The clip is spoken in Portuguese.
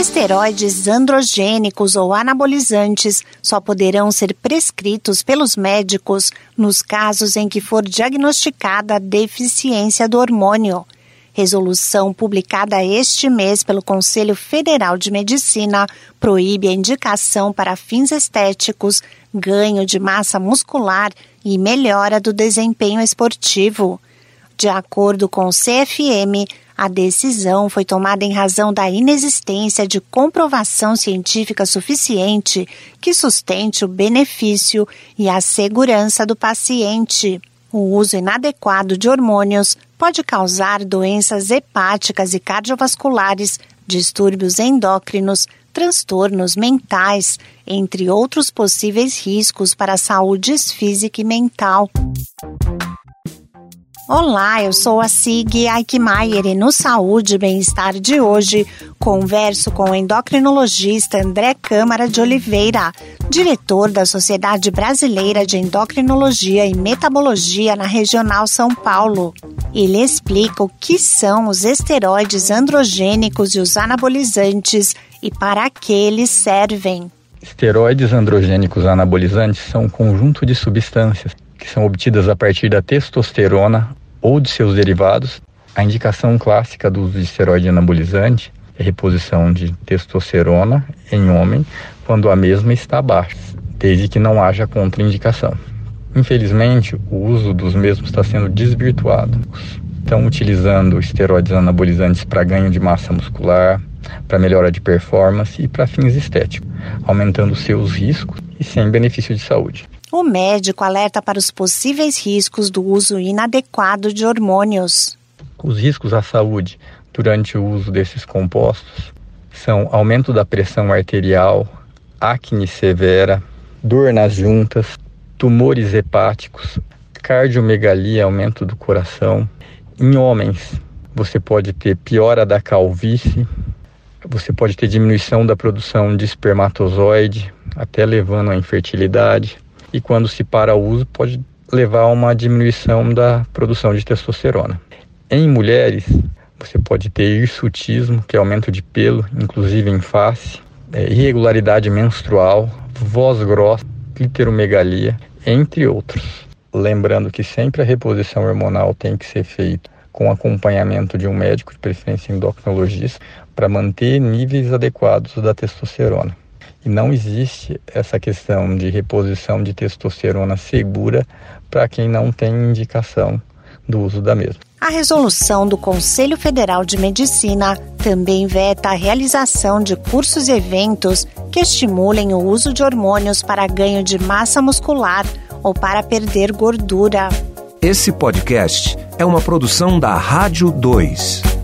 Esteroides androgênicos ou anabolizantes só poderão ser prescritos pelos médicos nos casos em que for diagnosticada deficiência do hormônio. Resolução publicada este mês pelo Conselho Federal de Medicina proíbe a indicação para fins estéticos, ganho de massa muscular e melhora do desempenho esportivo. De acordo com o CFM, a decisão foi tomada em razão da inexistência de comprovação científica suficiente que sustente o benefício e a segurança do paciente. O uso inadequado de hormônios pode causar doenças hepáticas e cardiovasculares, distúrbios endócrinos, transtornos mentais, entre outros possíveis riscos para a saúde física e mental. Olá, eu sou a Sig Aikmaier e no Saúde e Bem-Estar de hoje converso com o endocrinologista André Câmara de Oliveira, diretor da Sociedade Brasileira de Endocrinologia e Metabologia na Regional São Paulo. Ele explica o que são os esteroides androgênicos e os anabolizantes e para que eles servem. Esteroides androgênicos anabolizantes são um conjunto de substâncias que são obtidas a partir da testosterona ou de seus derivados. A indicação clássica do uso de esteroide anabolizante é reposição de testosterona em homem quando a mesma está baixa, desde que não haja contraindicação. Infelizmente, o uso dos mesmos está sendo desvirtuado. Estão utilizando esteroides anabolizantes para ganho de massa muscular, para melhora de performance e para fins estéticos, aumentando seus riscos e sem benefício de saúde. O médico alerta para os possíveis riscos do uso inadequado de hormônios. Os riscos à saúde durante o uso desses compostos são aumento da pressão arterial, acne severa, dor nas juntas, tumores hepáticos, cardiomegalia, aumento do coração. Em homens, você pode ter piora da calvície, você pode ter diminuição da produção de espermatozoide, até levando à infertilidade e quando se para o uso pode levar a uma diminuição da produção de testosterona. Em mulheres, você pode ter hirsutismo, que é aumento de pelo, inclusive em face, é, irregularidade menstrual, voz grossa, cliteromegalia, entre outros. Lembrando que sempre a reposição hormonal tem que ser feita com acompanhamento de um médico, de preferência endocrinologista, para manter níveis adequados da testosterona. E não existe essa questão de reposição de testosterona segura para quem não tem indicação do uso da mesma. A resolução do Conselho Federal de Medicina também veta a realização de cursos e eventos que estimulem o uso de hormônios para ganho de massa muscular ou para perder gordura. Esse podcast é uma produção da Rádio 2.